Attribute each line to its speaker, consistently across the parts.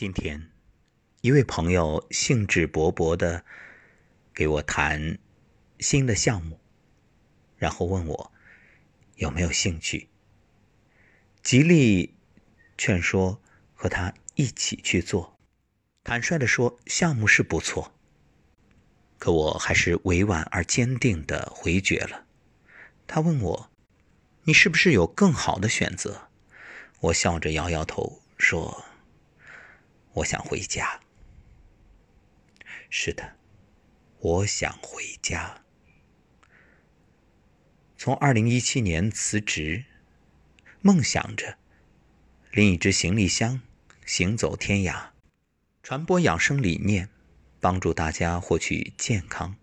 Speaker 1: 今天，一位朋友兴致勃勃的给我谈新的项目，然后问我有没有兴趣，极力劝说和他一起去做。坦率的说，项目是不错，可我还是委婉而坚定的回绝了。他问我：“你是不是有更好的选择？”我笑着摇摇头说：“我想回家。”是的，我想回家。从二零一七年辞职，梦想着拎一只行李箱行走天涯。传播养生理念，帮助大家获取健康。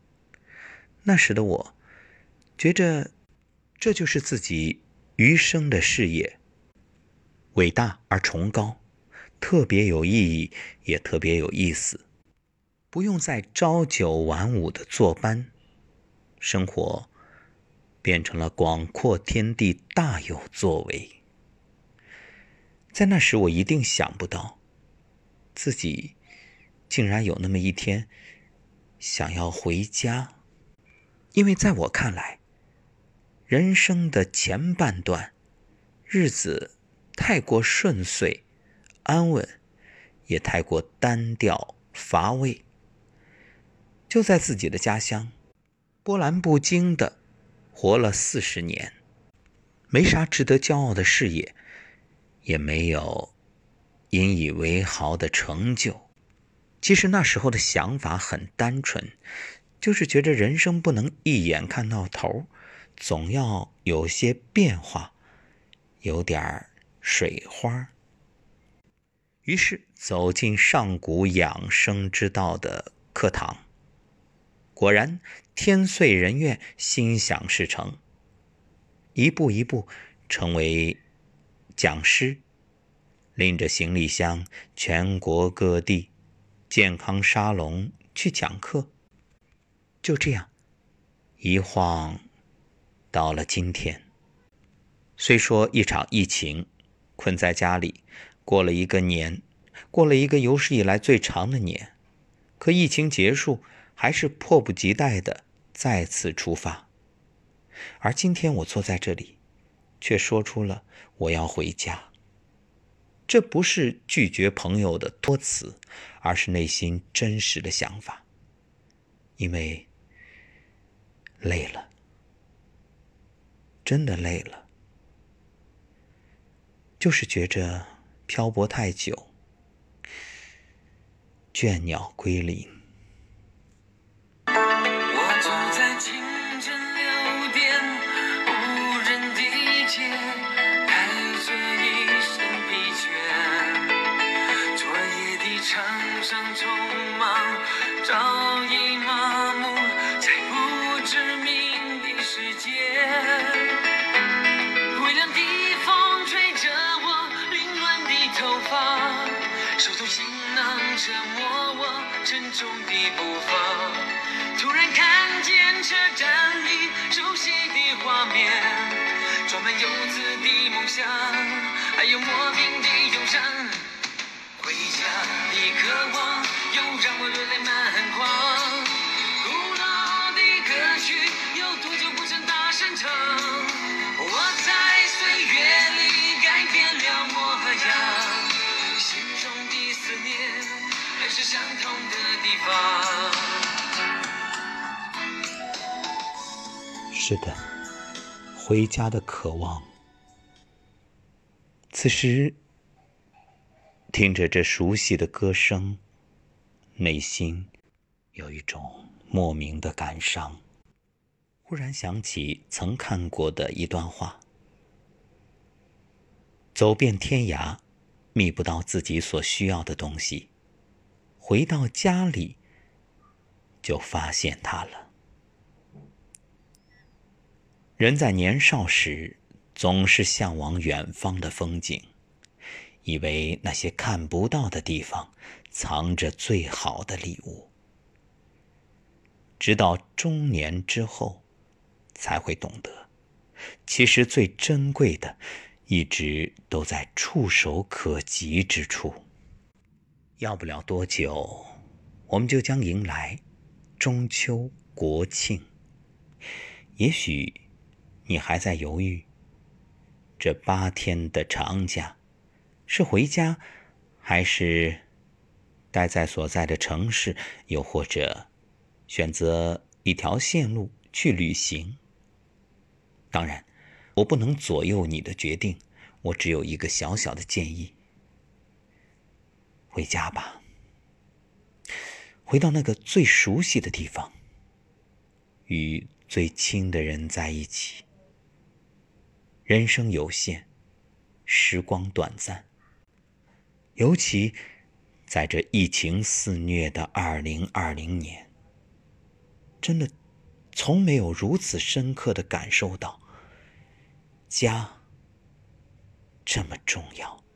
Speaker 1: 那时的我，觉着这就是自己余生的事业，伟大而崇高，特别有意义，也特别有意思。不用再朝九晚五的坐班，生活变成了广阔天地，大有作为。在那时，我一定想不到。自己竟然有那么一天想要回家，因为在我看来，人生的前半段日子太过顺遂、安稳，也太过单调乏味。就在自己的家乡，波澜不惊的活了四十年，没啥值得骄傲的事业，也没有。引以为豪的成就，其实那时候的想法很单纯，就是觉着人生不能一眼看到头，总要有些变化，有点水花。于是走进上古养生之道的课堂，果然天遂人愿，心想事成，一步一步成为讲师。拎着行李箱，全国各地健康沙龙去讲课。就这样，一晃到了今天。虽说一场疫情困在家里，过了一个年，过了一个有史以来最长的年，可疫情结束，还是迫不及待的再次出发。而今天我坐在这里，却说出了我要回家。这不是拒绝朋友的托辞，而是内心真实的想法。因为累了，真的累了，就是觉着漂泊太久，倦鸟归林。中的步伐，突然看见车站里熟悉的画面，装满游子的梦想，还有莫名的忧伤。回家的渴望，又让我热泪是的，回家的渴望。此时，听着这熟悉的歌声，内心有一种莫名的感伤。忽然想起曾看过的一段话：走遍天涯，觅不到自己所需要的东西。回到家里，就发现它了。人在年少时，总是向往远方的风景，以为那些看不到的地方藏着最好的礼物。直到中年之后，才会懂得，其实最珍贵的，一直都在触手可及之处。要不了多久，我们就将迎来中秋国庆。也许你还在犹豫，这八天的长假是回家，还是待在所在的城市，又或者选择一条线路去旅行？当然，我不能左右你的决定，我只有一个小小的建议。回家吧，回到那个最熟悉的地方，与最亲的人在一起。人生有限，时光短暂，尤其在这疫情肆虐的二零二零年，真的从没有如此深刻的感受到家这么重要。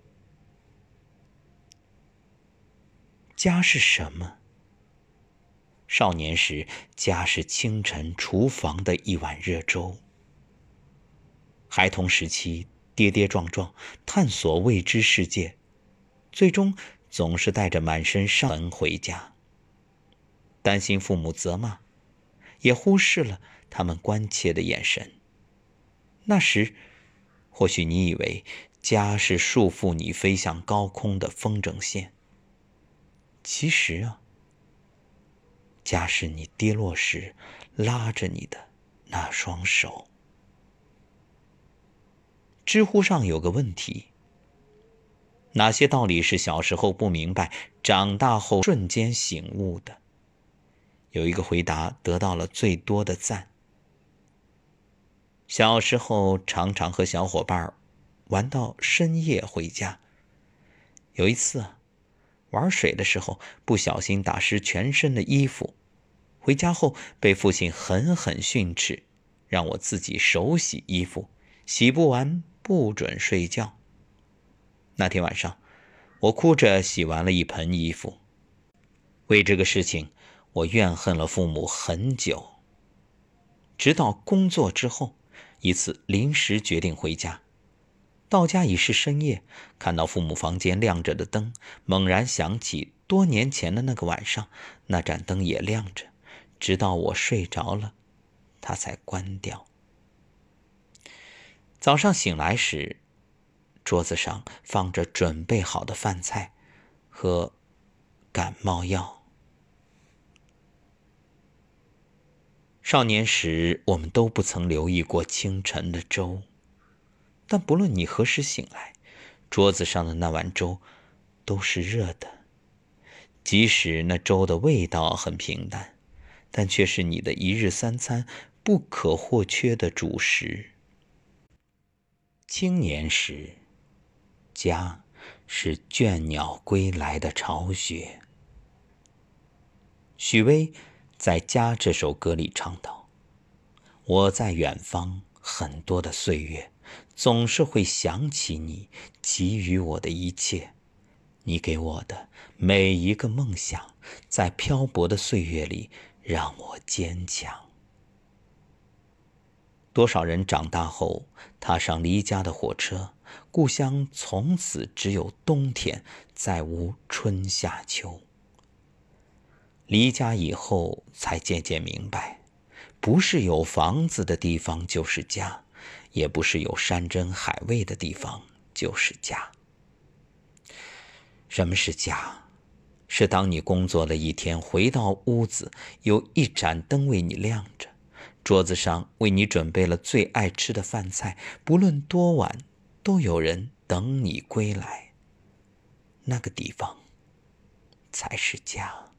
Speaker 1: 家是什么？少年时，家是清晨厨房的一碗热粥；孩童时期，跌跌撞撞探索未知世界，最终总是带着满身伤痕回家，担心父母责骂，也忽视了他们关切的眼神。那时，或许你以为家是束缚你飞向高空的风筝线。其实啊，家是你跌落时拉着你的那双手。知乎上有个问题：哪些道理是小时候不明白，长大后瞬间醒悟的？有一个回答得到了最多的赞。小时候常常和小伙伴玩到深夜回家，有一次啊。玩水的时候不小心打湿全身的衣服，回家后被父亲狠狠训斥，让我自己手洗衣服，洗不完不准睡觉。那天晚上，我哭着洗完了一盆衣服。为这个事情，我怨恨了父母很久。直到工作之后，一次临时决定回家。到家已是深夜，看到父母房间亮着的灯，猛然想起多年前的那个晚上，那盏灯也亮着，直到我睡着了，它才关掉。早上醒来时，桌子上放着准备好的饭菜和感冒药。少年时，我们都不曾留意过清晨的粥。但不论你何时醒来，桌子上的那碗粥都是热的。即使那粥的味道很平淡，但却是你的一日三餐不可或缺的主食。青年时，家是倦鸟归来的巢穴。许巍在《家》这首歌里唱道：“我在远方，很多的岁月。”总是会想起你给予我的一切，你给我的每一个梦想，在漂泊的岁月里让我坚强。多少人长大后踏上离家的火车，故乡从此只有冬天，再无春夏秋。离家以后才渐渐明白，不是有房子的地方就是家。也不是有山珍海味的地方就是家。什么是家？是当你工作了一天回到屋子，有一盏灯为你亮着，桌子上为你准备了最爱吃的饭菜，不论多晚，都有人等你归来。那个地方，才是家。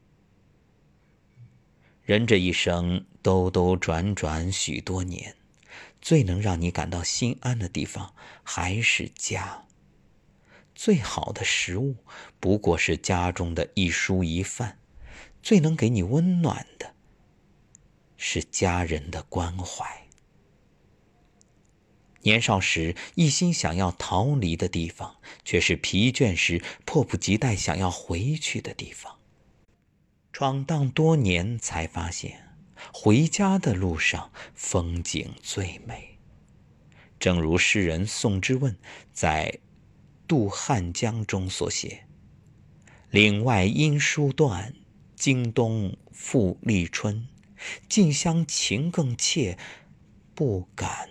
Speaker 1: 人这一生兜兜转转许多年。最能让你感到心安的地方还是家。最好的食物不过是家中的一蔬一饭，最能给你温暖的是家人的关怀。年少时一心想要逃离的地方，却是疲倦时迫不及待想要回去的地方。闯荡多年，才发现。回家的路上，风景最美。正如诗人宋之问在《渡汉江》中所写：“岭外音书断，经冬复历春。近乡情更怯，不敢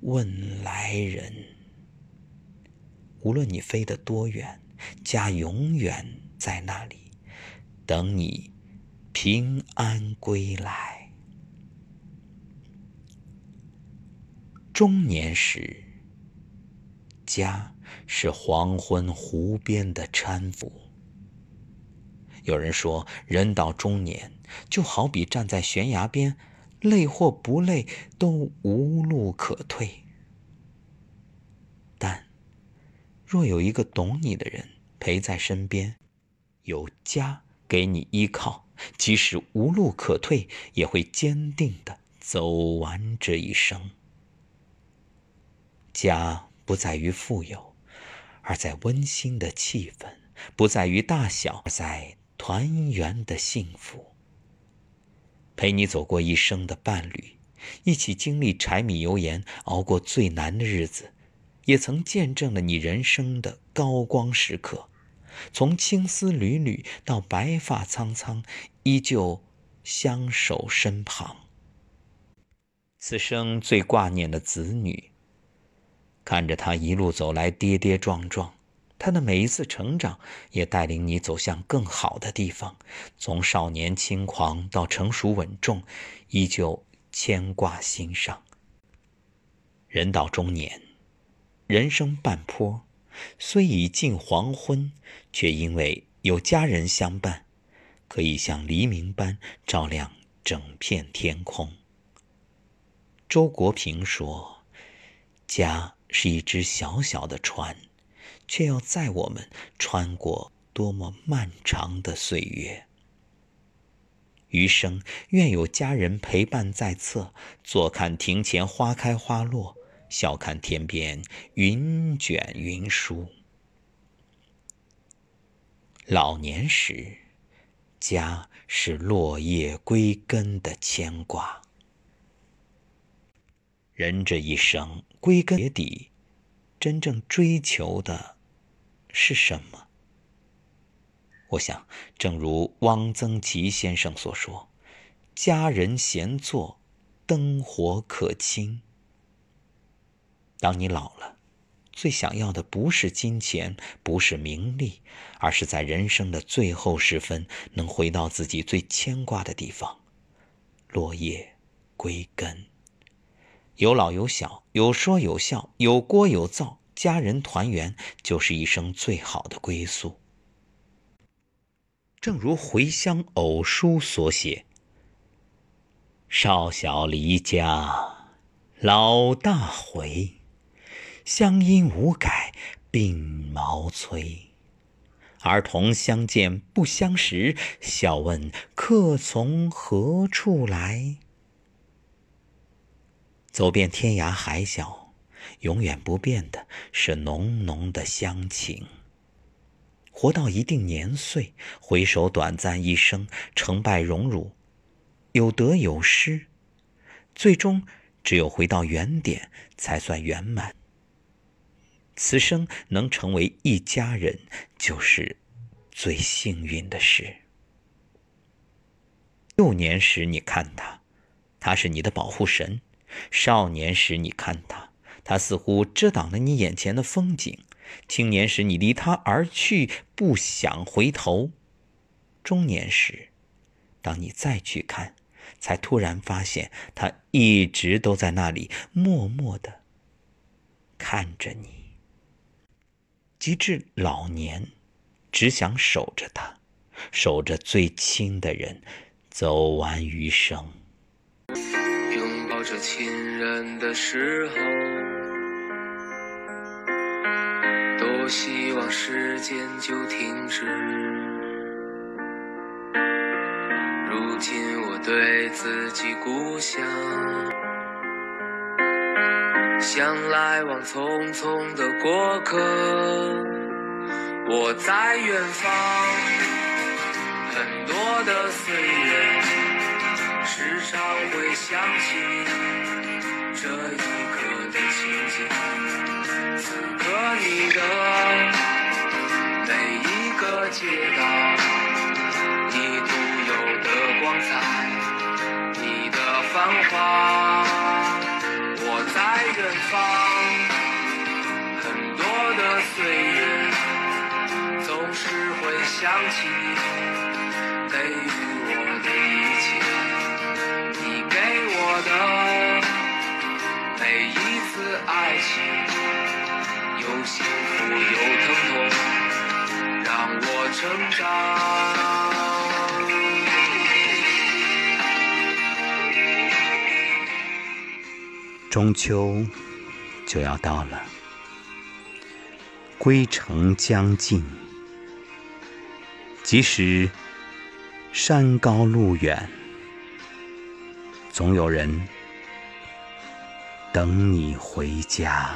Speaker 1: 问来人。无论你飞得多远，家永远在那里，等你平安归来。中年时，家是黄昏湖边的搀扶。有人说，人到中年，就好比站在悬崖边，累或不累，都无路可退。但，若有一个懂你的人陪在身边，有家给你依靠，即使无路可退，也会坚定的走完这一生。家不在于富有，而在温馨的气氛；不在于大小，而在。团圆的幸福，陪你走过一生的伴侣，一起经历柴米油盐，熬过最难的日子，也曾见证了你人生的高光时刻。从青丝缕缕到白发苍苍，依旧相守身旁。此生最挂念的子女，看着他一路走来跌跌撞撞。他的每一次成长，也带领你走向更好的地方。从少年轻狂到成熟稳重，依旧牵挂心上。人到中年，人生半坡，虽已近黄昏，却因为有家人相伴，可以像黎明般照亮整片天空。周国平说：“家是一只小小的船。”却要载我们穿过多么漫长的岁月。余生愿有家人陪伴在侧，坐看庭前花开花落，笑看天边云卷云舒。老年时，家是落叶归根的牵挂。人这一生，归根结底，真正追求的。是什么？我想，正如汪曾祺先生所说：“家人闲坐，灯火可亲。”当你老了，最想要的不是金钱，不是名利，而是在人生的最后时分，能回到自己最牵挂的地方，落叶归根。有老有小，有说有笑，有锅有灶。家人团圆，就是一生最好的归宿。正如《回乡偶书》所写：“少小离家，老大回，乡音无改鬓毛衰。儿童相见不相识，笑问客从何处来。”走遍天涯海角。永远不变的是浓浓的乡情。活到一定年岁，回首短暂一生，成败荣辱，有得有失，最终只有回到原点，才算圆满。此生能成为一家人，就是最幸运的事。幼年时你看他，他是你的保护神；少年时你看他。他似乎遮挡了你眼前的风景，青年时你离他而去，不想回头；中年时，当你再去看，才突然发现他一直都在那里，默默的看着你。及至老年，只想守着他，守着最亲的人，走完余生。拥抱着亲人的时候。多希望时间就停止。如今我对自己故乡，像来往匆匆的过客。我在远方，很多的岁月，时常会想起这一刻的情景。此刻你的每一个
Speaker 2: 街道，你独有的光彩，你的繁华，会想起你给予我的一切，你给我的每一次爱情。又幸福又疼痛，让我成长。
Speaker 1: 中秋就要到了，归程将近，即使山高路远，总有人等你回家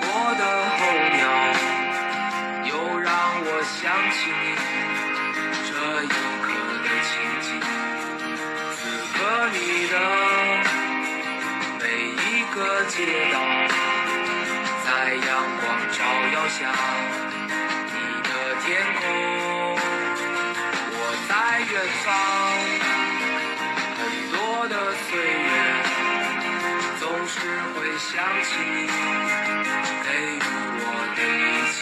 Speaker 1: 我的后鸟又让我。
Speaker 2: 想起你这一刻的情景，此刻你的每一个街道，想你的天空我在远方很多的岁月总是会想起你给予我的一切